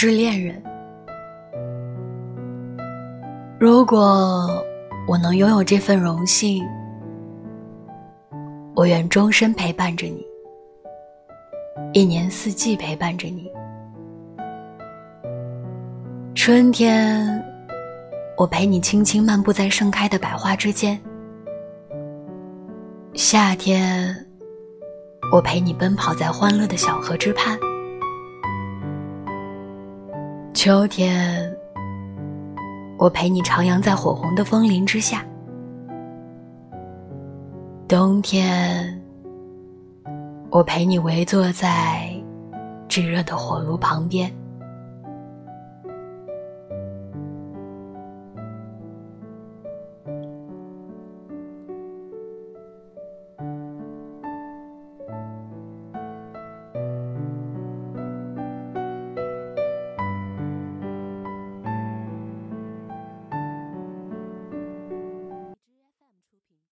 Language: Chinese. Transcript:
致恋人。如果我能拥有这份荣幸，我愿终身陪伴着你，一年四季陪伴着你。春天，我陪你轻轻漫步在盛开的百花之间；夏天，我陪你奔跑在欢乐的小河之畔；秋天，我陪你徜徉在火红的枫林之下；冬天，我陪你围坐在炙热的火炉旁边。